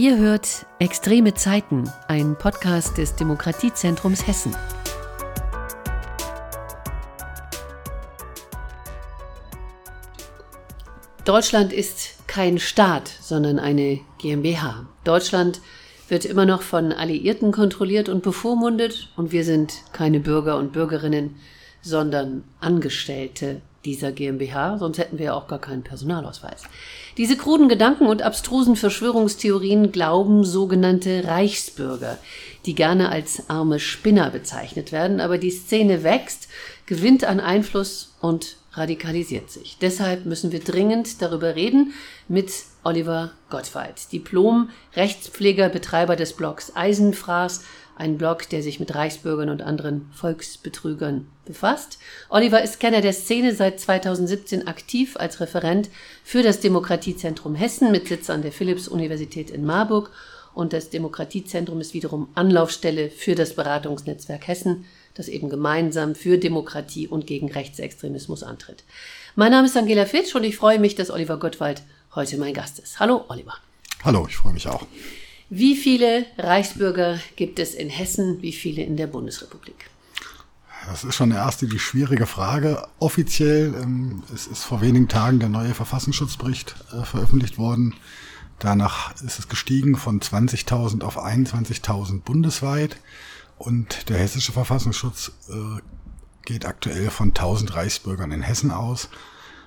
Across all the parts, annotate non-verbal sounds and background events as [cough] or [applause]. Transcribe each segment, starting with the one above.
Ihr hört Extreme Zeiten, ein Podcast des Demokratiezentrums Hessen. Deutschland ist kein Staat, sondern eine GmbH. Deutschland wird immer noch von Alliierten kontrolliert und bevormundet und wir sind keine Bürger und Bürgerinnen, sondern Angestellte dieser GmbH, sonst hätten wir ja auch gar keinen Personalausweis. Diese kruden Gedanken und abstrusen Verschwörungstheorien glauben sogenannte Reichsbürger, die gerne als arme Spinner bezeichnet werden, aber die Szene wächst, gewinnt an Einfluss und radikalisiert sich. Deshalb müssen wir dringend darüber reden mit Oliver Gottwald, Diplom, Rechtspfleger, Betreiber des Blogs Eisenfraß, ein Blog, der sich mit Reichsbürgern und anderen Volksbetrügern befasst. Oliver ist Kenner der Szene seit 2017 aktiv als Referent für das Demokratiezentrum Hessen mit Sitz an der Philipps-Universität in Marburg und das Demokratiezentrum ist wiederum Anlaufstelle für das Beratungsnetzwerk Hessen, das eben gemeinsam für Demokratie und gegen Rechtsextremismus antritt. Mein Name ist Angela Fitsch und ich freue mich, dass Oliver Gottwald heute mein Gast ist. Hallo, Oliver. Hallo, ich freue mich auch. Wie viele Reichsbürger gibt es in Hessen, wie viele in der Bundesrepublik? Das ist schon erste die schwierige Frage. Offiziell ähm, es ist vor wenigen Tagen der neue Verfassungsschutzbericht äh, veröffentlicht worden. Danach ist es gestiegen von 20.000 auf 21.000 bundesweit. Und der hessische Verfassungsschutz äh, geht aktuell von 1000 Reichsbürgern in Hessen aus,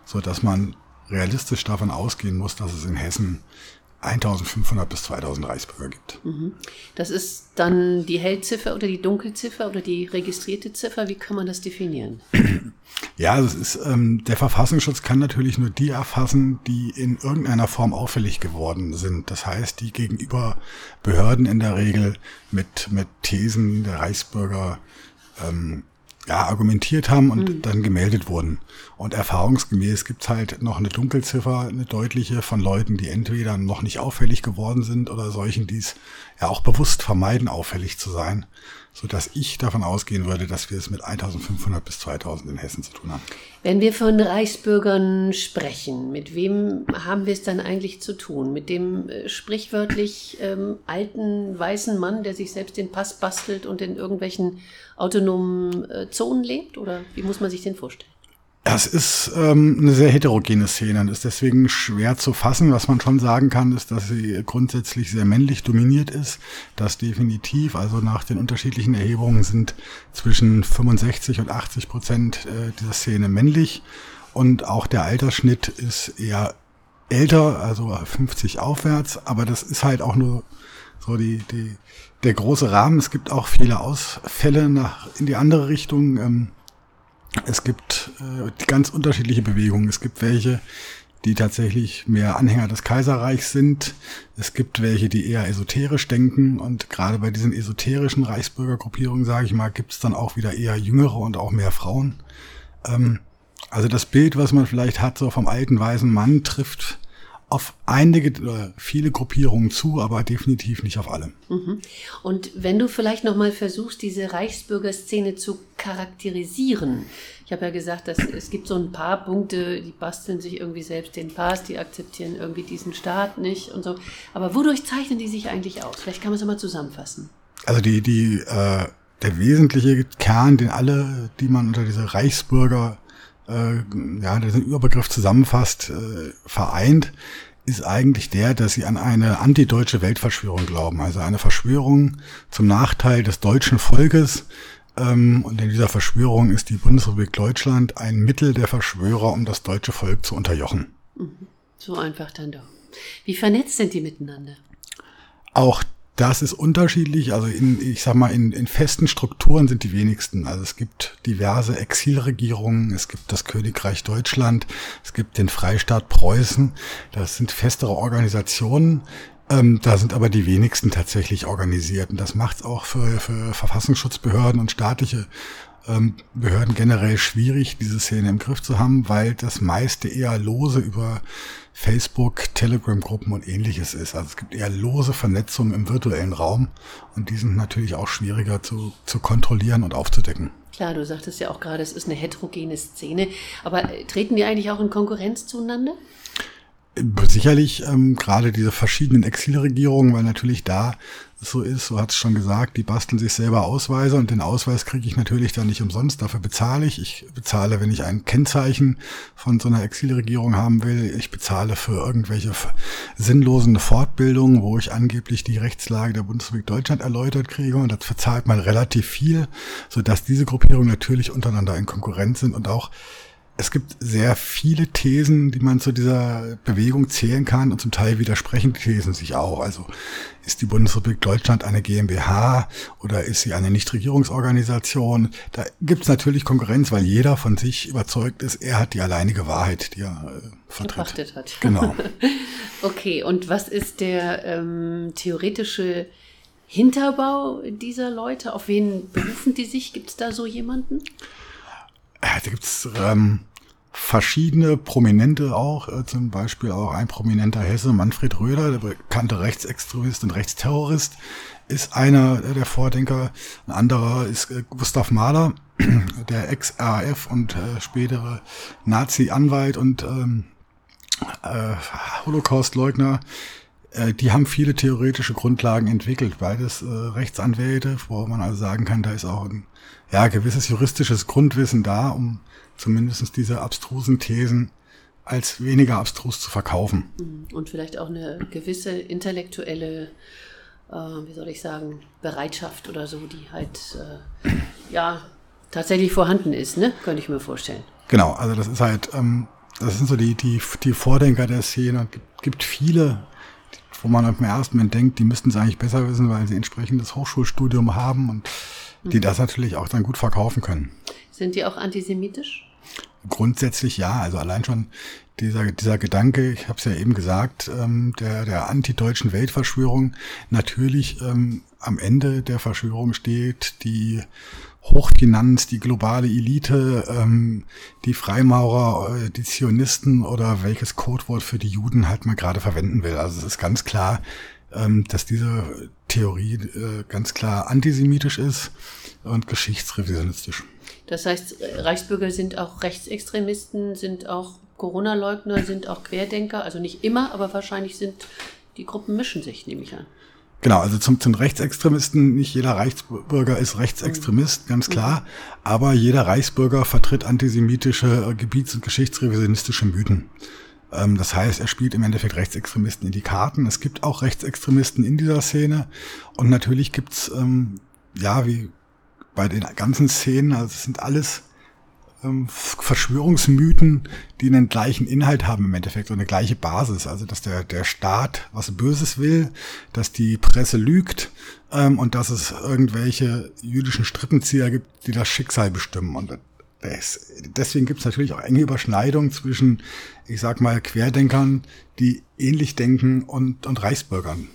so dass man realistisch davon ausgehen muss, dass es in Hessen 1500 bis 2000 Reichsbürger gibt. Mhm. Das ist dann die Hellziffer oder die Dunkelziffer oder die registrierte Ziffer. Wie kann man das definieren? [clears throat] Ja, das ist, ähm, der Verfassungsschutz kann natürlich nur die erfassen, die in irgendeiner Form auffällig geworden sind. Das heißt, die gegenüber Behörden in der Regel mit, mit Thesen der Reichsbürger ähm, ja, argumentiert haben und mhm. dann gemeldet wurden. Und erfahrungsgemäß gibt's halt noch eine Dunkelziffer, eine deutliche von Leuten, die entweder noch nicht auffällig geworden sind oder solchen, die es ja auch bewusst vermeiden, auffällig zu sein so dass ich davon ausgehen würde, dass wir es mit 1500 bis 2000 in Hessen zu tun haben. Wenn wir von Reichsbürgern sprechen, mit wem haben wir es dann eigentlich zu tun? Mit dem äh, sprichwörtlich ähm, alten weißen Mann, der sich selbst den Pass bastelt und in irgendwelchen autonomen äh, Zonen lebt? Oder wie muss man sich den vorstellen? Das ist ähm, eine sehr heterogene Szene und ist deswegen schwer zu fassen. Was man schon sagen kann, ist, dass sie grundsätzlich sehr männlich dominiert ist. Das definitiv, also nach den unterschiedlichen Erhebungen sind zwischen 65 und 80 Prozent äh, dieser Szene männlich. Und auch der Altersschnitt ist eher älter, also 50 aufwärts. Aber das ist halt auch nur so die, die, der große Rahmen. Es gibt auch viele Ausfälle nach, in die andere Richtung. Ähm, es gibt äh, ganz unterschiedliche Bewegungen. Es gibt welche, die tatsächlich mehr Anhänger des Kaiserreichs sind. Es gibt welche, die eher esoterisch denken. Und gerade bei diesen esoterischen Reichsbürgergruppierungen, sage ich mal, gibt es dann auch wieder eher jüngere und auch mehr Frauen. Ähm, also das Bild, was man vielleicht hat, so vom alten weißen Mann, trifft auf einige oder viele Gruppierungen zu, aber definitiv nicht auf alle. Mhm. Und wenn du vielleicht noch mal versuchst, diese Reichsbürgerszene zu charakterisieren. Ich habe ja gesagt, dass es gibt so ein paar Punkte, die basteln sich irgendwie selbst den Pass, die akzeptieren irgendwie diesen Staat nicht und so. Aber wodurch zeichnen die sich eigentlich aus? Vielleicht kann man es mal zusammenfassen. Also die die äh, der wesentliche Kern, den alle, die man unter diese Reichsbürger äh, ja, den Überbegriff zusammenfasst, äh, vereint, ist eigentlich der, dass sie an eine antideutsche Weltverschwörung glauben. Also eine Verschwörung zum Nachteil des deutschen Volkes. Ähm, und in dieser Verschwörung ist die Bundesrepublik Deutschland ein Mittel der Verschwörer, um das deutsche Volk zu unterjochen. Mhm. So einfach dann doch. Wie vernetzt sind die miteinander? Auch das ist unterschiedlich. Also in, ich sag mal, in, in festen Strukturen sind die wenigsten. Also es gibt diverse Exilregierungen, es gibt das Königreich Deutschland, es gibt den Freistaat Preußen. Das sind festere Organisationen. Ähm, da sind aber die wenigsten tatsächlich organisiert. Und das macht es auch für, für Verfassungsschutzbehörden und staatliche ähm, Behörden generell schwierig, diese Szene im Griff zu haben, weil das meiste eher lose über Facebook, Telegram-Gruppen und ähnliches ist. Also es gibt eher lose Vernetzungen im virtuellen Raum und die sind natürlich auch schwieriger zu, zu kontrollieren und aufzudecken. Klar, du sagtest ja auch gerade, es ist eine heterogene Szene, aber äh, treten die eigentlich auch in Konkurrenz zueinander? Sicherlich ähm, gerade diese verschiedenen Exilregierungen, weil natürlich da so ist, so hat es schon gesagt, die basteln sich selber Ausweise und den Ausweis kriege ich natürlich dann nicht umsonst, dafür bezahle ich. Ich bezahle, wenn ich ein Kennzeichen von so einer Exilregierung haben will, ich bezahle für irgendwelche sinnlosen Fortbildungen, wo ich angeblich die Rechtslage der Bundesrepublik Deutschland erläutert kriege. Und dafür zahlt man relativ viel, sodass diese Gruppierungen natürlich untereinander in Konkurrenz sind und auch es gibt sehr viele Thesen, die man zu dieser Bewegung zählen kann und zum Teil widersprechen die Thesen sich auch. Also ist die Bundesrepublik Deutschland eine GmbH oder ist sie eine Nichtregierungsorganisation? Da gibt es natürlich Konkurrenz, weil jeder von sich überzeugt ist, er hat die alleinige Wahrheit, die er äh, vertritt. hat. Genau. [laughs] okay, und was ist der ähm, theoretische Hinterbau dieser Leute? Auf wen berufen die sich? Gibt es da so jemanden? Da gibt es ähm, verschiedene Prominente auch, äh, zum Beispiel auch ein prominenter Hesse, Manfred Röder, der bekannte Rechtsextremist und Rechtsterrorist, ist einer der Vordenker. Ein anderer ist äh, Gustav Mahler, [clears throat] der Ex-RAF und äh, spätere Nazi-Anwalt und ähm, äh, Holocaust-Leugner. Äh, die haben viele theoretische Grundlagen entwickelt, beides äh, Rechtsanwälte, wo man also sagen kann, da ist auch ein ja, gewisses juristisches Grundwissen da, um zumindest diese abstrusen Thesen als weniger abstrus zu verkaufen. Mhm. Und vielleicht auch eine gewisse intellektuelle, äh, wie soll ich sagen, Bereitschaft oder so, die halt äh, ja tatsächlich vorhanden ist, ne? Könnte ich mir vorstellen. Genau, also das ist halt, ähm, das sind so die, die, die Vordenker der Szene. Es gibt, gibt viele, wo man im ersten Moment denkt, die müssten es eigentlich besser wissen, weil sie entsprechendes Hochschulstudium haben und die das natürlich auch dann gut verkaufen können. Sind die auch antisemitisch? Grundsätzlich ja, also allein schon dieser, dieser Gedanke, ich habe es ja eben gesagt, ähm, der, der antideutschen Weltverschwörung, natürlich ähm, am Ende der Verschwörung steht die Hochfinanz, die globale Elite, ähm, die Freimaurer, äh, die Zionisten oder welches Codewort für die Juden halt man gerade verwenden will. Also es ist ganz klar, ähm, dass diese Theorie äh, ganz klar antisemitisch ist und geschichtsrevisionistisch. Das heißt, Reichsbürger sind auch Rechtsextremisten, sind auch Corona-Leugner, sind auch Querdenker, also nicht immer, aber wahrscheinlich sind die Gruppen mischen sich, nehme ich an. Genau, also zum, zum Rechtsextremisten, nicht jeder Reichsbürger ist Rechtsextremist, ganz klar, aber jeder Reichsbürger vertritt antisemitische, äh, gebiets- und geschichtsrevisionistische Mythen. Ähm, das heißt, er spielt im Endeffekt Rechtsextremisten in die Karten. Es gibt auch Rechtsextremisten in dieser Szene. Und natürlich gibt's ähm, ja, wie bei den ganzen Szenen, also es sind alles ähm, Verschwörungsmythen, die einen gleichen Inhalt haben im Endeffekt, so eine gleiche Basis. Also dass der, der Staat was Böses will, dass die Presse lügt ähm, und dass es irgendwelche jüdischen Strippenzieher gibt, die das Schicksal bestimmen. Und deswegen gibt es natürlich auch enge Überschneidungen zwischen, ich sag mal, Querdenkern, die ähnlich denken und, und Reichsbürgern.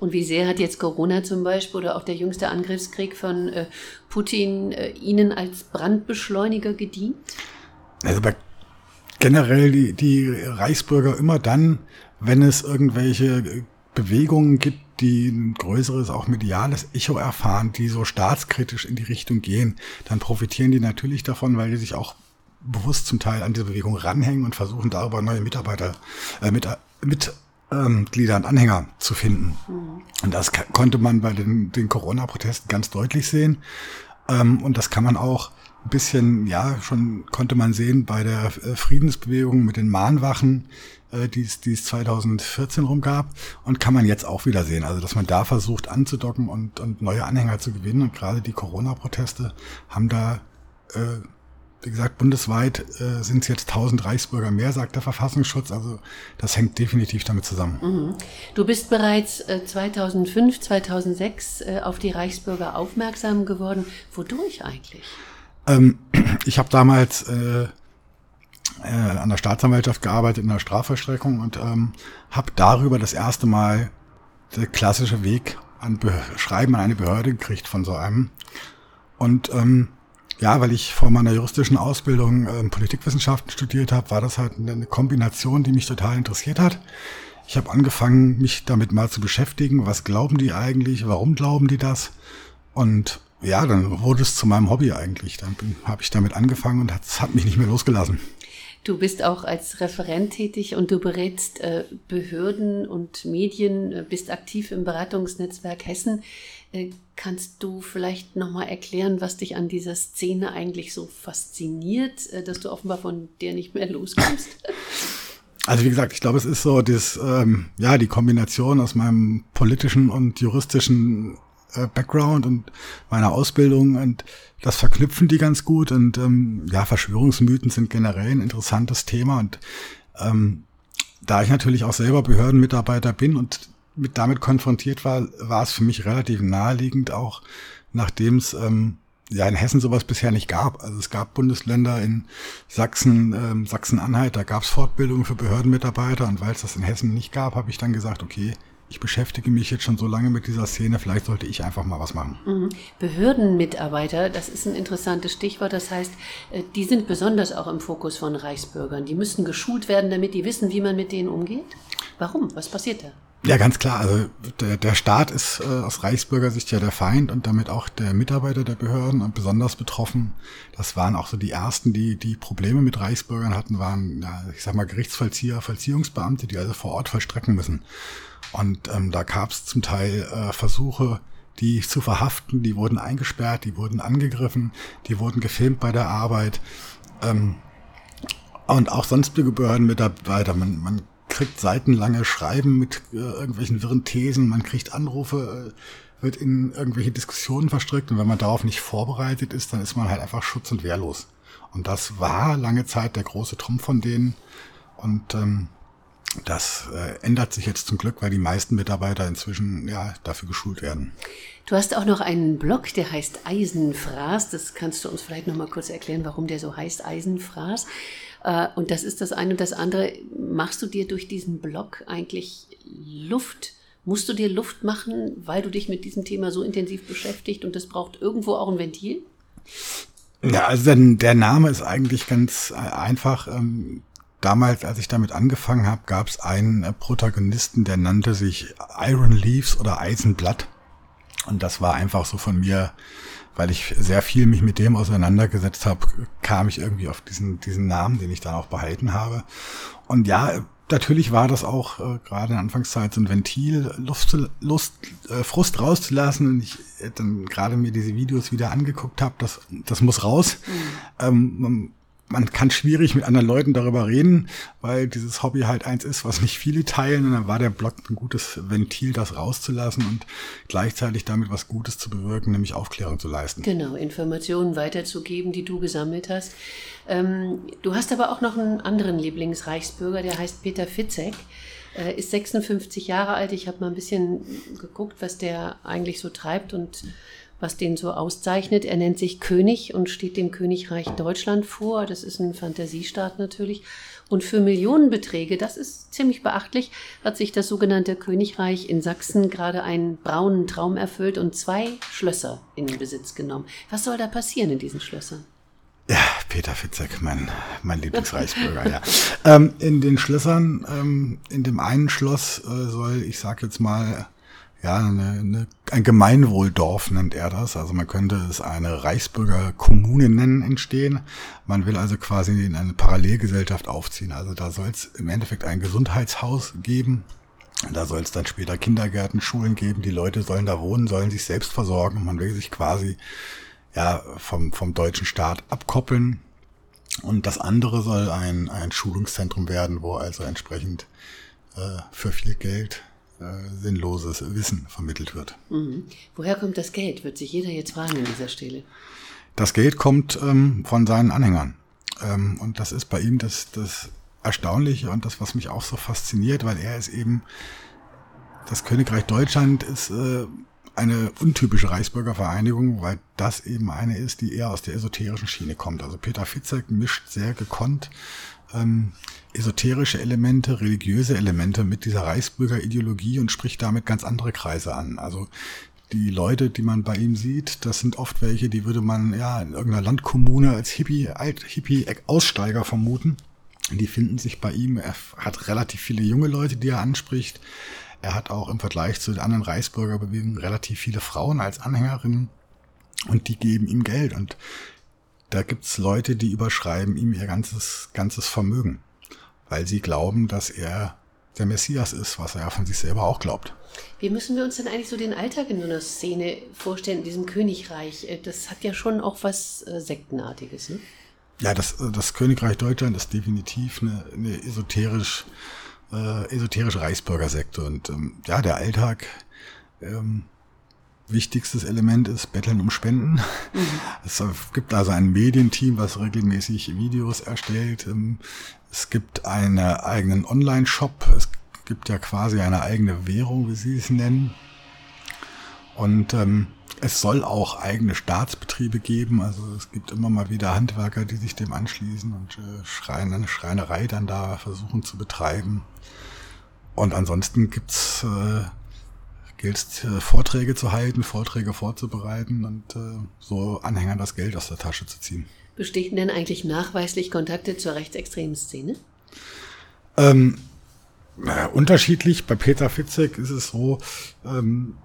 Und wie sehr hat jetzt Corona zum Beispiel oder auch der jüngste Angriffskrieg von äh, Putin äh, Ihnen als Brandbeschleuniger gedient? Also bei generell die, die Reichsbürger immer dann, wenn es irgendwelche Bewegungen gibt, die ein größeres, auch mediales Echo erfahren, die so staatskritisch in die Richtung gehen, dann profitieren die natürlich davon, weil die sich auch bewusst zum Teil an diese Bewegung ranhängen und versuchen darüber neue Mitarbeiter, äh, mit, mit ähm, Glieder und Anhänger zu finden. Mhm. Und das konnte man bei den, den Corona-Protesten ganz deutlich sehen. Ähm, und das kann man auch ein bisschen, ja, schon konnte man sehen bei der äh, Friedensbewegung mit den Mahnwachen, äh, die es, die es 2014 rum gab. Und kann man jetzt auch wieder sehen. Also, dass man da versucht anzudocken und, und neue Anhänger zu gewinnen. Und gerade die Corona-Proteste haben da äh, wie gesagt, bundesweit äh, sind es jetzt 1000 Reichsbürger mehr, sagt der Verfassungsschutz. Also das hängt definitiv damit zusammen. Mhm. Du bist bereits äh, 2005, 2006 äh, auf die Reichsbürger aufmerksam geworden. Wodurch eigentlich? Ähm, [clears throat] ich habe damals äh, äh, an der Staatsanwaltschaft gearbeitet in der Strafvollstreckung und ähm, habe darüber das erste Mal der klassische Weg an Be Schreiben an eine Behörde gekriegt von so einem. Und ähm, ja, weil ich vor meiner juristischen Ausbildung ähm, Politikwissenschaften studiert habe, war das halt eine Kombination, die mich total interessiert hat. Ich habe angefangen, mich damit mal zu beschäftigen. Was glauben die eigentlich? Warum glauben die das? Und ja, dann wurde es zu meinem Hobby eigentlich. Dann habe ich damit angefangen und es hat mich nicht mehr losgelassen. Du bist auch als Referent tätig und du berätst äh, Behörden und Medien, äh, bist aktiv im Beratungsnetzwerk Hessen. Äh, kannst du vielleicht nochmal erklären, was dich an dieser Szene eigentlich so fasziniert, äh, dass du offenbar von der nicht mehr [laughs] loskommst? Also wie gesagt, ich glaube, es ist so das, ähm, ja, die Kombination aus meinem politischen und juristischen äh, Background und meiner Ausbildung und das verknüpfen die ganz gut und ähm, ja, Verschwörungsmythen sind generell ein interessantes Thema und ähm, da ich natürlich auch selber Behördenmitarbeiter bin und mit damit konfrontiert war, war es für mich relativ naheliegend, auch nachdem es ähm, ja in Hessen sowas bisher nicht gab. Also es gab Bundesländer in Sachsen, ähm, Sachsen-Anhalt, da gab es Fortbildungen für Behördenmitarbeiter und weil es das in Hessen nicht gab, habe ich dann gesagt, okay, ich beschäftige mich jetzt schon so lange mit dieser Szene, vielleicht sollte ich einfach mal was machen. Mhm. Behördenmitarbeiter, das ist ein interessantes Stichwort. Das heißt, äh, die sind besonders auch im Fokus von Reichsbürgern. Die müssen geschult werden, damit die wissen, wie man mit denen umgeht. Warum? Was passiert da? Ja, ganz klar. Also der, der Staat ist äh, aus Reichsbürgersicht ja der Feind und damit auch der Mitarbeiter der Behörden und besonders betroffen. Das waren auch so die ersten, die die Probleme mit Reichsbürgern hatten, waren, ja, ich sag mal, Gerichtsvollzieher, Vollziehungsbeamte, die also vor Ort vollstrecken müssen. Und ähm, da gab es zum Teil äh, Versuche, die zu verhaften, die wurden eingesperrt, die wurden angegriffen, die wurden gefilmt bei der Arbeit. Ähm, und auch sonstige Behördenmitarbeiter. Man, man kriegt seitenlange Schreiben mit äh, irgendwelchen wirren Thesen, man kriegt Anrufe, äh, wird in irgendwelche Diskussionen verstrickt und wenn man darauf nicht vorbereitet ist, dann ist man halt einfach schutz- und wehrlos. Und das war lange Zeit der große Trumpf von denen. Und ähm, das äh, ändert sich jetzt zum Glück, weil die meisten Mitarbeiter inzwischen ja dafür geschult werden. Du hast auch noch einen Blog, der heißt Eisenfraß. Das kannst du uns vielleicht noch mal kurz erklären, warum der so heißt Eisenfraß. Äh, und das ist das eine und das andere. Machst du dir durch diesen Blog eigentlich Luft? Musst du dir Luft machen, weil du dich mit diesem Thema so intensiv beschäftigt und das braucht irgendwo auch ein Ventil? Ja, also der Name ist eigentlich ganz äh, einfach. Ähm, damals, als ich damit angefangen habe, gab es einen äh, Protagonisten, der nannte sich Iron Leaves oder Eisenblatt. Und das war einfach so von mir weil ich sehr viel mich mit dem auseinandergesetzt habe, kam ich irgendwie auf diesen, diesen Namen, den ich dann auch behalten habe. Und ja, natürlich war das auch äh, gerade in Anfangszeit so ein Ventil, Lust, Lust äh, Frust rauszulassen. Und ich äh, dann gerade mir diese Videos wieder angeguckt habe, das, das muss raus. Mhm. Ähm, man kann schwierig mit anderen Leuten darüber reden, weil dieses Hobby halt eins ist, was nicht viele teilen. Und dann war der Blog ein gutes Ventil, das rauszulassen und gleichzeitig damit was Gutes zu bewirken, nämlich Aufklärung zu leisten. Genau, Informationen weiterzugeben, die du gesammelt hast. Ähm, du hast aber auch noch einen anderen Lieblingsreichsbürger, der heißt Peter Fitzek. Äh, ist 56 Jahre alt. Ich habe mal ein bisschen geguckt, was der eigentlich so treibt und was den so auszeichnet. Er nennt sich König und steht dem Königreich Deutschland vor. Das ist ein Fantasiestaat natürlich. Und für Millionenbeträge, das ist ziemlich beachtlich, hat sich das sogenannte Königreich in Sachsen gerade einen braunen Traum erfüllt und zwei Schlösser in Besitz genommen. Was soll da passieren in diesen Schlössern? Ja, Peter Fitzek, mein, mein Lieblingsreichsbürger, ja. Ähm, in den Schlössern, ähm, in dem einen Schloss äh, soll, ich sag jetzt mal, ja, eine, eine, ein Gemeinwohldorf nennt er das. Also man könnte es eine Reichsbürgerkommune nennen, entstehen. Man will also quasi in eine Parallelgesellschaft aufziehen. Also da soll es im Endeffekt ein Gesundheitshaus geben. Da soll es dann später Kindergärten, Schulen geben. Die Leute sollen da wohnen, sollen sich selbst versorgen. Man will sich quasi ja vom, vom deutschen Staat abkoppeln. Und das andere soll ein, ein Schulungszentrum werden, wo also entsprechend äh, für viel Geld äh, sinnloses Wissen vermittelt wird. Mhm. Woher kommt das Geld, wird sich jeder jetzt fragen an dieser Stelle. Das Geld kommt ähm, von seinen Anhängern. Ähm, und das ist bei ihm das, das Erstaunliche und das, was mich auch so fasziniert, weil er ist eben, das Königreich Deutschland ist äh, eine untypische Reichsbürgervereinigung, weil das eben eine ist, die eher aus der esoterischen Schiene kommt. Also Peter Fitzek mischt sehr gekonnt ähm, esoterische Elemente, religiöse Elemente mit dieser Reichsbürgerideologie und spricht damit ganz andere Kreise an. Also die Leute, die man bei ihm sieht, das sind oft welche, die würde man ja in irgendeiner Landkommune als Hippie, alt Hippie-Aussteiger vermuten. Die finden sich bei ihm. Er hat relativ viele junge Leute, die er anspricht. Er hat auch im Vergleich zu den anderen Reichsbürgerbewegungen relativ viele Frauen als Anhängerinnen und die geben ihm Geld. Und da gibt's Leute, die überschreiben ihm ihr ganzes, ganzes Vermögen, weil sie glauben, dass er der Messias ist, was er ja von sich selber auch glaubt. Wie müssen wir uns denn eigentlich so den Alltag in so einer Szene vorstellen, in diesem Königreich? Äh, das hat ja schon auch was äh, Sektenartiges, ne? Ja, das, äh, das Königreich Deutschland ist definitiv eine, eine esoterisch, äh, esoterische Reichsbürgersekte. Und ähm, ja, der Alltag, ähm, wichtigstes Element ist Betteln um Spenden. Mhm. Es gibt also ein Medienteam, was regelmäßig Videos erstellt. Ähm, es gibt einen eigenen Online-Shop. Es gibt ja quasi eine eigene Währung, wie Sie es nennen. Und ähm, es soll auch eigene Staatsbetriebe geben. Also es gibt immer mal wieder Handwerker, die sich dem anschließen und äh, Schrein, eine Schreinerei dann da versuchen zu betreiben. Und ansonsten gibt's äh, gilt es, äh, Vorträge zu halten, Vorträge vorzubereiten und äh, so Anhängern das Geld aus der Tasche zu ziehen. Bestehen denn eigentlich nachweislich Kontakte zur rechtsextremen Szene? Ähm, naja, unterschiedlich. Bei Peter Fitzek ist es so, ähm,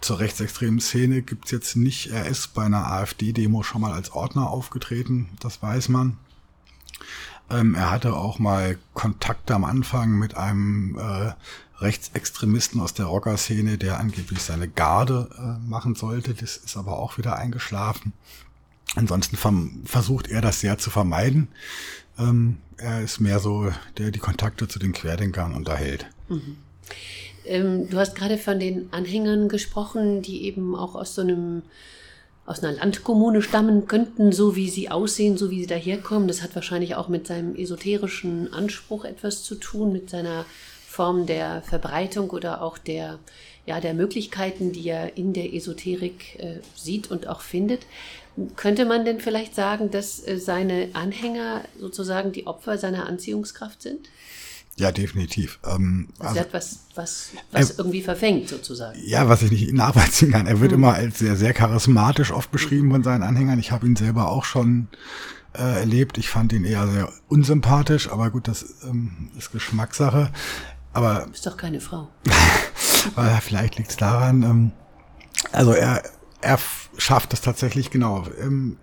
zur rechtsextremen Szene gibt's jetzt nicht. Er ist bei einer AfD-Demo schon mal als Ordner aufgetreten, das weiß man. Ähm, er hatte auch mal Kontakte am Anfang mit einem äh, Rechtsextremisten aus der Rockerszene, der angeblich seine Garde äh, machen sollte. Das ist aber auch wieder eingeschlafen. Ansonsten versucht er das sehr zu vermeiden. Ähm, er ist mehr so, der die Kontakte zu den Querdenkern unterhält. Mhm. Ähm, du hast gerade von den Anhängern gesprochen, die eben auch aus so einem aus einer Landkommune stammen könnten, so wie sie aussehen, so wie sie daherkommen. Das hat wahrscheinlich auch mit seinem esoterischen Anspruch etwas zu tun, mit seiner Form der Verbreitung oder auch der, ja, der Möglichkeiten, die er in der Esoterik äh, sieht und auch findet. Könnte man denn vielleicht sagen, dass äh, seine Anhänger sozusagen die Opfer seiner Anziehungskraft sind? Ja, definitiv. Ähm, also, also was, was, was äh, irgendwie verfängt sozusagen. Ja, was ich nicht nachvollziehen kann. Er wird hm. immer als sehr, sehr charismatisch oft beschrieben von seinen Anhängern. Ich habe ihn selber auch schon äh, erlebt. Ich fand ihn eher sehr unsympathisch, aber gut, das ähm, ist Geschmackssache. Aber ist doch keine Frau. [laughs] aber vielleicht liegt es daran. Ähm, also er, er schafft es tatsächlich genau. Ähm,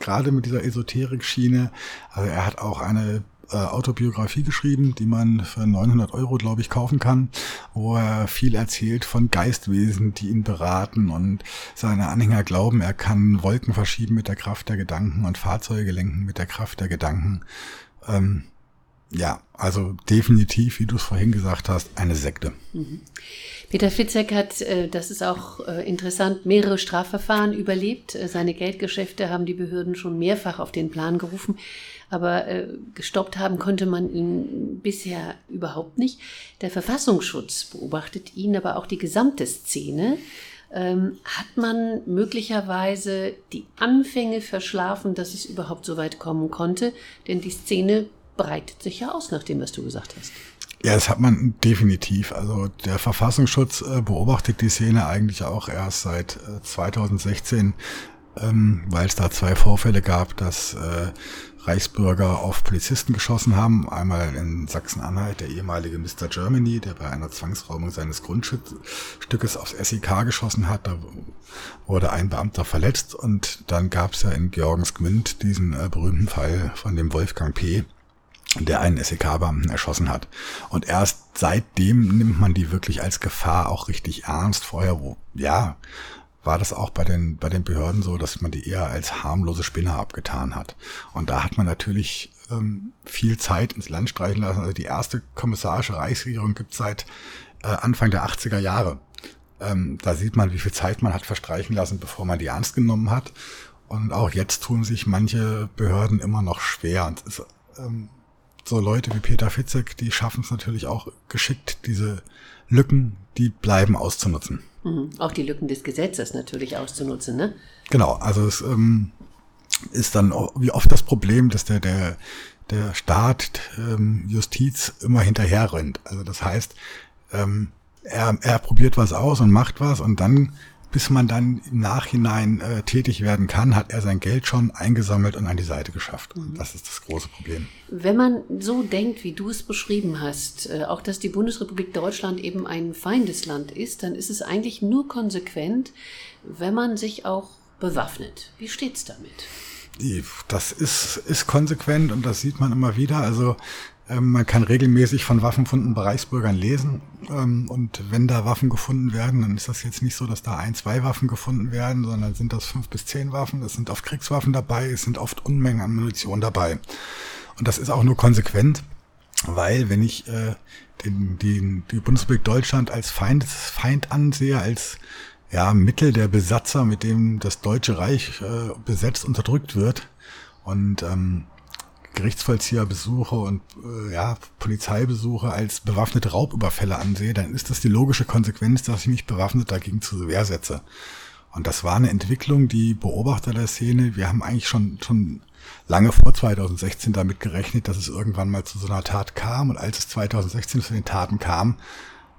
gerade mit dieser Esoterik-Schiene. Also er hat auch eine äh, Autobiografie geschrieben, die man für 900 Euro, glaube ich, kaufen kann, wo er viel erzählt von Geistwesen, die ihn beraten und seine Anhänger glauben, er kann Wolken verschieben mit der Kraft der Gedanken und Fahrzeuge lenken mit der Kraft der Gedanken. Ähm, ja, also definitiv, wie du es vorhin gesagt hast, eine Sekte. Mhm. Peter Fitzek hat, äh, das ist auch äh, interessant, mehrere Strafverfahren überlebt. Äh, seine Geldgeschäfte haben die Behörden schon mehrfach auf den Plan gerufen, aber gestoppt haben konnte man ihn bisher überhaupt nicht. Der Verfassungsschutz beobachtet ihn, aber auch die gesamte Szene. Ähm, hat man möglicherweise die Anfänge verschlafen, dass es überhaupt so weit kommen konnte? Denn die Szene breitet sich ja aus, nach dem, was du gesagt hast. Ja, das hat man definitiv. Also der Verfassungsschutz äh, beobachtet die Szene eigentlich auch erst seit äh, 2016, ähm, weil es da zwei Vorfälle gab, dass äh, Reichsbürger auf Polizisten geschossen haben. Einmal in Sachsen-Anhalt der ehemalige Mr. Germany, der bei einer Zwangsräumung seines Grundstückes aufs SEK geschossen hat. Da wurde ein Beamter verletzt und dann gab es ja in Georgensgmünd diesen äh, berühmten Fall von dem Wolfgang P., der einen SEK-Beamten erschossen hat. Und erst seitdem nimmt man die wirklich als Gefahr auch richtig ernst. Vorher, wo, ja, war das auch bei den, bei den Behörden so, dass man die eher als harmlose Spinner abgetan hat. Und da hat man natürlich ähm, viel Zeit ins Land streichen lassen. Also die erste kommissarische Reichsregierung gibt seit äh, Anfang der 80er Jahre. Ähm, da sieht man, wie viel Zeit man hat verstreichen lassen, bevor man die ernst genommen hat. Und auch jetzt tun sich manche Behörden immer noch schwer. Und es ist ähm, so Leute wie Peter Fitzek, die schaffen es natürlich auch geschickt, diese Lücken, die bleiben auszunutzen. Mhm. Auch die Lücken des Gesetzes natürlich auszunutzen, ne? Genau, also es ähm, ist dann wie oft das Problem, dass der, der, der Staat ähm, Justiz immer hinterher rennt. Also das heißt, ähm, er, er probiert was aus und macht was und dann bis man dann im Nachhinein äh, tätig werden kann, hat er sein Geld schon eingesammelt und an die Seite geschafft. Mhm. Das ist das große Problem. Wenn man so denkt, wie du es beschrieben hast, äh, auch dass die Bundesrepublik Deutschland eben ein Feindesland ist, dann ist es eigentlich nur konsequent, wenn man sich auch bewaffnet. Wie steht's damit? Das ist, ist konsequent und das sieht man immer wieder. Also ähm, man kann regelmäßig von Waffenfunden bei Reichsbürgern lesen. Ähm, und wenn da Waffen gefunden werden, dann ist das jetzt nicht so, dass da ein, zwei Waffen gefunden werden, sondern sind das fünf bis zehn Waffen. Es sind oft Kriegswaffen dabei, es sind oft Unmengen an Munition dabei. Und das ist auch nur konsequent, weil wenn ich äh, den, den, die Bundesrepublik Deutschland als Feind, Feind ansehe, als ja, Mittel der Besatzer, mit dem das Deutsche Reich äh, besetzt, unterdrückt wird und ähm, Gerichtsvollzieherbesuche und äh, ja, Polizeibesuche als bewaffnete Raubüberfälle ansehe, dann ist das die logische Konsequenz, dass ich mich bewaffnet dagegen zur Wehr setze. Und das war eine Entwicklung, die Beobachter der Szene, wir haben eigentlich schon, schon lange vor 2016 damit gerechnet, dass es irgendwann mal zu so einer Tat kam. Und als es 2016 zu den Taten kam,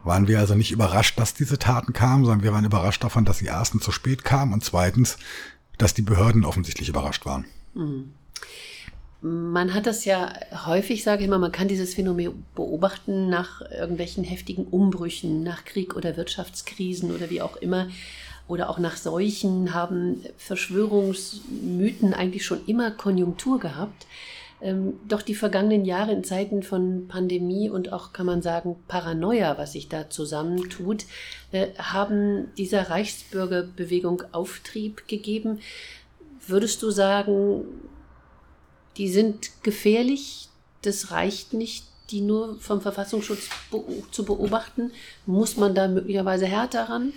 waren wir also nicht überrascht, dass diese Taten kamen, sondern wir waren überrascht davon, dass sie erstens zu spät kamen und zweitens, dass die Behörden offensichtlich überrascht waren. Mhm. Man hat das ja häufig, sage ich mal, man kann dieses Phänomen beobachten nach irgendwelchen heftigen Umbrüchen, nach Krieg oder Wirtschaftskrisen oder wie auch immer oder auch nach Seuchen haben Verschwörungsmythen eigentlich schon immer Konjunktur gehabt. Ähm, doch die vergangenen Jahre in Zeiten von Pandemie und auch, kann man sagen, Paranoia, was sich da zusammentut, äh, haben dieser Reichsbürgerbewegung Auftrieb gegeben. Würdest du sagen, die sind gefährlich? Das reicht nicht, die nur vom Verfassungsschutz zu beobachten? Muss man da möglicherweise härter ran?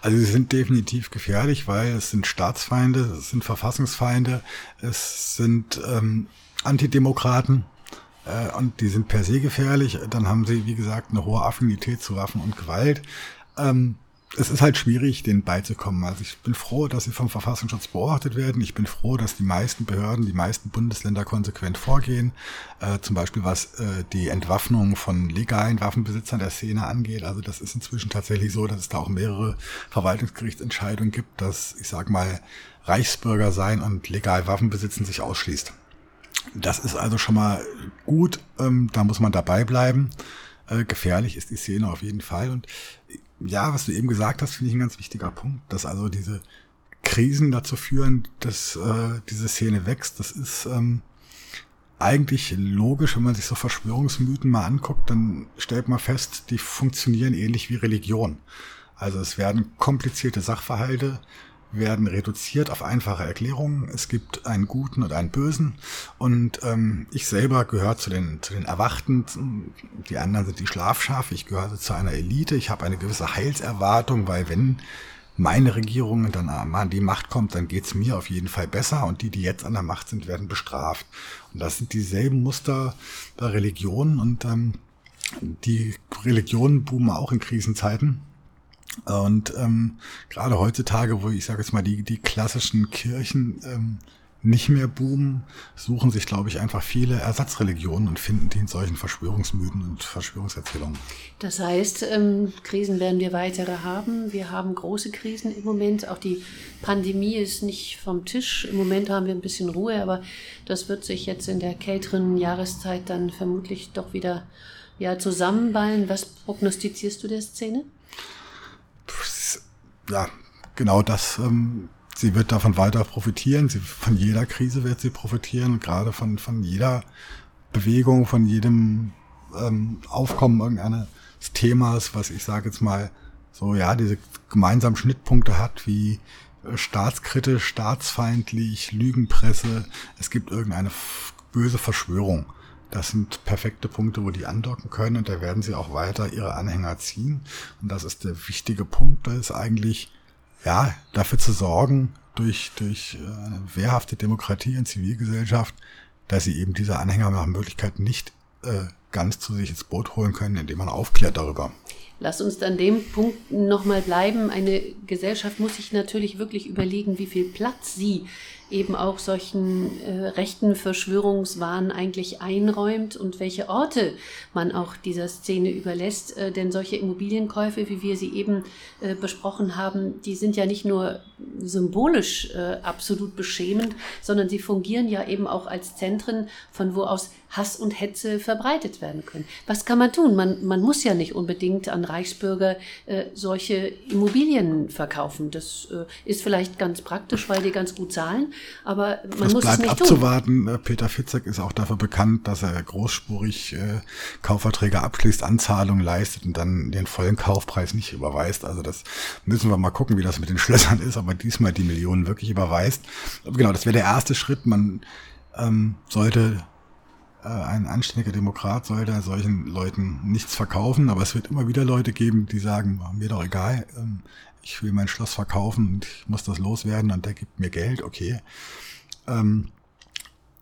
Also sie sind definitiv gefährlich, weil es sind Staatsfeinde, es sind Verfassungsfeinde, es sind ähm, Antidemokraten äh, und die sind per se gefährlich. Dann haben sie, wie gesagt, eine hohe Affinität zu Waffen und Gewalt. Ähm, es ist halt schwierig, denen beizukommen. Also ich bin froh, dass sie vom Verfassungsschutz beobachtet werden. Ich bin froh, dass die meisten Behörden, die meisten Bundesländer konsequent vorgehen. Äh, zum Beispiel was äh, die Entwaffnung von legalen Waffenbesitzern der Szene angeht. Also das ist inzwischen tatsächlich so, dass es da auch mehrere Verwaltungsgerichtsentscheidungen gibt, dass, ich sag mal, Reichsbürger sein und legal Waffen besitzen sich ausschließt. Das ist also schon mal gut. Ähm, da muss man dabei bleiben. Äh, gefährlich ist die Szene auf jeden Fall. Und ja, was du eben gesagt hast, finde ich ein ganz wichtiger Punkt, dass also diese Krisen dazu führen, dass äh, diese Szene wächst. Das ist ähm, eigentlich logisch, wenn man sich so Verschwörungsmythen mal anguckt, dann stellt man fest, die funktionieren ähnlich wie Religion. Also es werden komplizierte Sachverhalte werden reduziert auf einfache Erklärungen. Es gibt einen Guten und einen Bösen. Und ähm, ich selber gehöre zu den, zu den Erwachten. Die anderen sind die Schlafschafe. Ich gehöre zu einer Elite. Ich habe eine gewisse Heilserwartung, weil wenn meine Regierung dann an die Macht kommt, dann geht's mir auf jeden Fall besser und die, die jetzt an der Macht sind, werden bestraft. Und das sind dieselben Muster der Religion und ähm, die Religionen boomen auch in Krisenzeiten. Und ähm, gerade heutzutage, wo ich sage jetzt mal, die, die klassischen Kirchen ähm, nicht mehr boomen, suchen sich, glaube ich, einfach viele Ersatzreligionen und finden die in solchen Verschwörungsmythen und Verschwörungserzählungen. Das heißt, ähm, Krisen werden wir weitere haben. Wir haben große Krisen im Moment. Auch die Pandemie ist nicht vom Tisch. Im Moment haben wir ein bisschen Ruhe, aber das wird sich jetzt in der kälteren Jahreszeit dann vermutlich doch wieder ja, zusammenballen. Was prognostizierst du der Szene? Ja, genau das. Ähm, sie wird davon weiter profitieren. Sie, von jeder Krise wird sie profitieren, gerade von, von jeder Bewegung, von jedem ähm, Aufkommen irgendeines Themas, was ich sage jetzt mal so, ja, diese gemeinsamen Schnittpunkte hat, wie äh, staatskritisch, staatsfeindlich, Lügenpresse. Es gibt irgendeine böse Verschwörung. Das sind perfekte Punkte, wo die andocken können und da werden sie auch weiter ihre Anhänger ziehen. Und das ist der wichtige Punkt, da ist eigentlich, ja, dafür zu sorgen, durch, durch äh, eine wehrhafte Demokratie und Zivilgesellschaft, dass sie eben diese Anhänger nach Möglichkeit nicht äh, ganz zu sich ins Boot holen können, indem man aufklärt darüber. Lass uns an dem Punkt nochmal bleiben. Eine Gesellschaft muss sich natürlich wirklich überlegen, wie viel Platz sie eben auch solchen äh, rechten Verschwörungswahn eigentlich einräumt und welche Orte man auch dieser Szene überlässt. Äh, denn solche Immobilienkäufe, wie wir sie eben äh, besprochen haben, die sind ja nicht nur symbolisch äh, absolut beschämend, sondern sie fungieren ja eben auch als Zentren, von wo aus Hass und Hetze verbreitet werden können. Was kann man tun? Man, man muss ja nicht unbedingt an Reichsbürger äh, solche Immobilien verkaufen. Das äh, ist vielleicht ganz praktisch, weil die ganz gut zahlen, aber man das muss es nicht abzuwarten. tun. Peter Fitzek ist auch dafür bekannt, dass er großspurig äh, Kaufverträge abschließt, Anzahlungen leistet und dann den vollen Kaufpreis nicht überweist. Also das müssen wir mal gucken, wie das mit den Schlössern ist, aber diesmal die Millionen wirklich überweist. Genau, das wäre der erste Schritt. Man ähm, sollte äh, ein anständiger Demokrat sollte solchen Leuten nichts verkaufen, aber es wird immer wieder Leute geben, die sagen, mir doch egal, ähm, ich will mein Schloss verkaufen und ich muss das loswerden und der gibt mir Geld, okay. Ähm,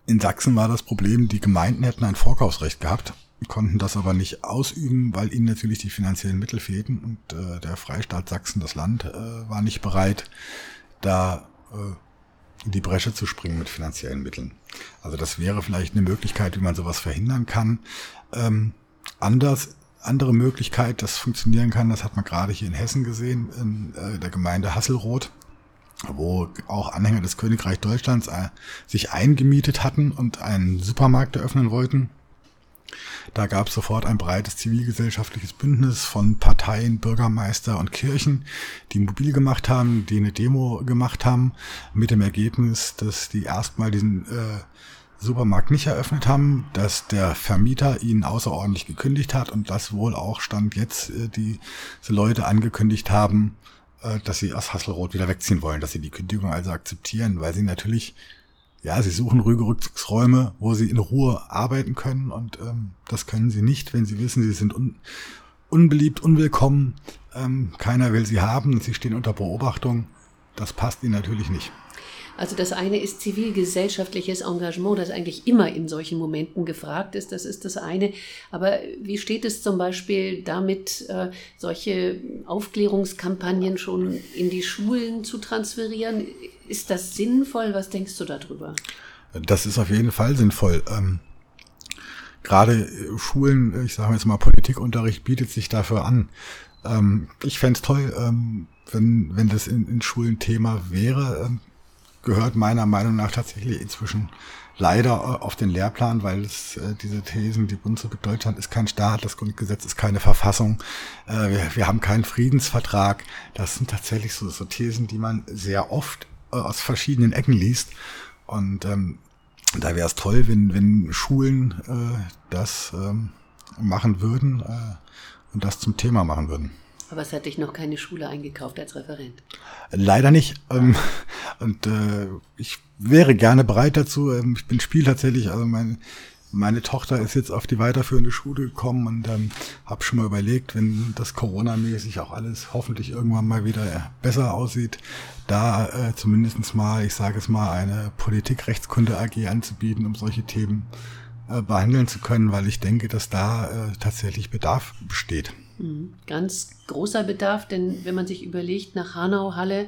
in Sachsen war das Problem, die Gemeinden hätten ein Vorkaufsrecht gehabt, konnten das aber nicht ausüben, weil ihnen natürlich die finanziellen Mittel fehlten und äh, der Freistaat Sachsen, das Land, äh, war nicht bereit, da äh, in die Bresche zu springen mit finanziellen Mitteln. Also das wäre vielleicht eine Möglichkeit, wie man sowas verhindern kann. Ähm, anders, andere Möglichkeit, das funktionieren kann, das hat man gerade hier in Hessen gesehen, in äh, der Gemeinde Hasselroth, wo auch Anhänger des Königreich Deutschlands äh, sich eingemietet hatten und einen Supermarkt eröffnen wollten. Da gab es sofort ein breites zivilgesellschaftliches Bündnis von Parteien, Bürgermeister und Kirchen, die mobil gemacht haben, die eine Demo gemacht haben, mit dem Ergebnis, dass die erstmal diesen äh, Supermarkt nicht eröffnet haben, dass der Vermieter ihn außerordentlich gekündigt hat und das wohl auch stand jetzt äh, die, diese Leute angekündigt haben, äh, dass sie aus Hasselroth wieder wegziehen wollen, dass sie die Kündigung also akzeptieren, weil sie natürlich ja, sie suchen ruhige Rückzugsräume, wo sie in Ruhe arbeiten können und ähm, das können sie nicht, wenn sie wissen, sie sind un unbeliebt, unwillkommen, ähm, keiner will sie haben, sie stehen unter Beobachtung. Das passt ihnen natürlich nicht. Also das eine ist zivilgesellschaftliches Engagement, das eigentlich immer in solchen Momenten gefragt ist. Das ist das eine. Aber wie steht es zum Beispiel damit, äh, solche Aufklärungskampagnen schon in die Schulen zu transferieren? Ist das sinnvoll? Was denkst du darüber? Das ist auf jeden Fall sinnvoll. Ähm, gerade Schulen, ich sage jetzt mal Politikunterricht bietet sich dafür an. Ähm, ich fände es toll, ähm, wenn, wenn das in, in Schulen Thema wäre. Gehört meiner Meinung nach tatsächlich inzwischen leider auf den Lehrplan, weil es äh, diese Thesen, die Bundesrepublik Deutschland ist kein Staat, das Grundgesetz ist keine Verfassung, äh, wir, wir, haben keinen Friedensvertrag. Das sind tatsächlich so, so Thesen, die man sehr oft äh, aus verschiedenen Ecken liest. Und ähm, da wäre es toll, wenn, wenn Schulen äh, das ähm, machen würden äh, und das zum Thema machen würden. Aber es hat dich noch keine Schule eingekauft als Referent? Leider nicht. Ähm, und äh, ich wäre gerne bereit dazu. Ähm, ich bin Spiel tatsächlich, also meine, meine Tochter ist jetzt auf die weiterführende Schule gekommen und ähm, habe schon mal überlegt, wenn das Corona-mäßig auch alles hoffentlich irgendwann mal wieder besser aussieht, da äh, zumindest mal, ich sage es mal, eine Politik-Rechtskunde AG anzubieten, um solche Themen äh, behandeln zu können, weil ich denke, dass da äh, tatsächlich Bedarf besteht. Mhm. Ganz großer Bedarf, denn wenn man sich überlegt, nach Hanau, Halle,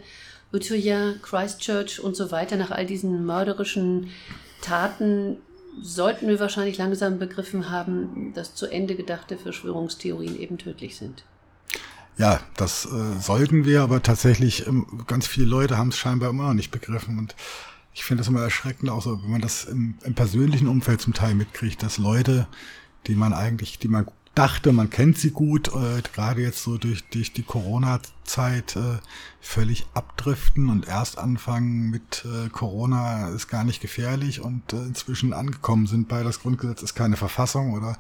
Utøya, Christchurch und so weiter, nach all diesen mörderischen Taten, sollten wir wahrscheinlich langsam begriffen haben, dass zu Ende gedachte Verschwörungstheorien eben tödlich sind. Ja, das äh, sollten wir, aber tatsächlich ähm, ganz viele Leute haben es scheinbar immer noch nicht begriffen und ich finde das immer erschreckend, auch so, wenn man das im, im persönlichen Umfeld zum Teil mitkriegt, dass Leute, die man eigentlich, die man dachte, man kennt sie gut, äh, gerade jetzt so durch, durch die Corona-Zeit äh, völlig abdriften und erst anfangen mit äh, Corona ist gar nicht gefährlich und äh, inzwischen angekommen sind bei das Grundgesetz ist keine Verfassung oder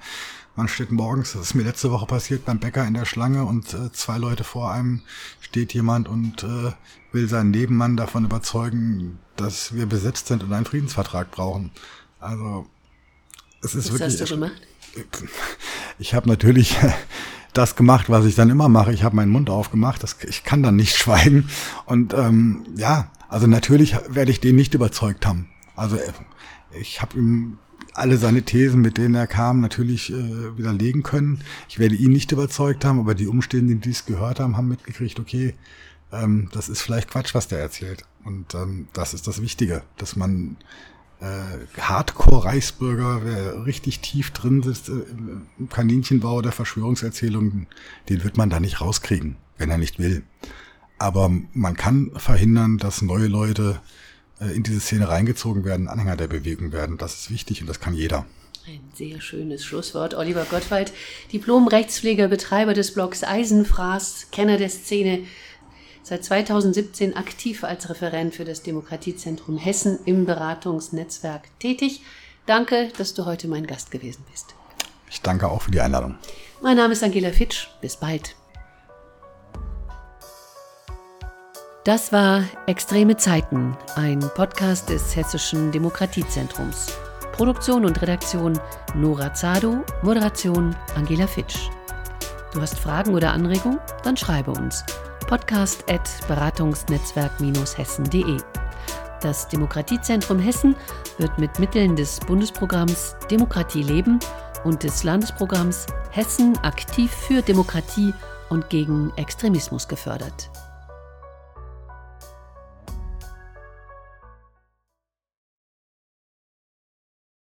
man steht morgens, das ist mir letzte Woche passiert, beim Bäcker in der Schlange und äh, zwei Leute vor einem steht jemand und äh, will seinen Nebenmann davon überzeugen, dass wir besetzt sind und einen Friedensvertrag brauchen. Also es ist Was wirklich. Was hast du gemacht? [laughs] Ich habe natürlich [laughs] das gemacht, was ich dann immer mache. Ich habe meinen Mund aufgemacht. Das, ich kann dann nicht [laughs] schweigen. Und ähm, ja, also natürlich werde ich den nicht überzeugt haben. Also äh, ich habe ihm alle seine Thesen, mit denen er kam, natürlich äh, widerlegen können. Ich werde ihn nicht überzeugt haben, aber die Umstehenden, die es gehört haben, haben mitgekriegt, okay, ähm, das ist vielleicht Quatsch, was der erzählt. Und ähm, das ist das Wichtige, dass man äh, Hardcore-Reichsbürger, wer richtig tief drin sitzt äh, im Kaninchenbau der Verschwörungserzählungen, den wird man da nicht rauskriegen, wenn er nicht will. Aber man kann verhindern, dass neue Leute äh, in diese Szene reingezogen werden, Anhänger der Bewegung werden. Das ist wichtig und das kann jeder. Ein sehr schönes Schlusswort. Oliver Gottwald, Diplom-Rechtspfleger, Betreiber des Blogs Eisenfraß, Kenner der Szene, seit 2017 aktiv als Referent für das Demokratiezentrum Hessen im Beratungsnetzwerk tätig. Danke, dass du heute mein Gast gewesen bist. Ich danke auch für die Einladung. Mein Name ist Angela Fitsch. Bis bald. Das war Extreme Zeiten, ein Podcast des Hessischen Demokratiezentrums. Produktion und Redaktion Nora Zado, Moderation Angela Fitsch. Du hast Fragen oder Anregungen? Dann schreibe uns. Podcast at beratungsnetzwerk-hessen.de. Das Demokratiezentrum Hessen wird mit Mitteln des Bundesprogramms Demokratie leben und des Landesprogramms Hessen aktiv für Demokratie und gegen Extremismus gefördert.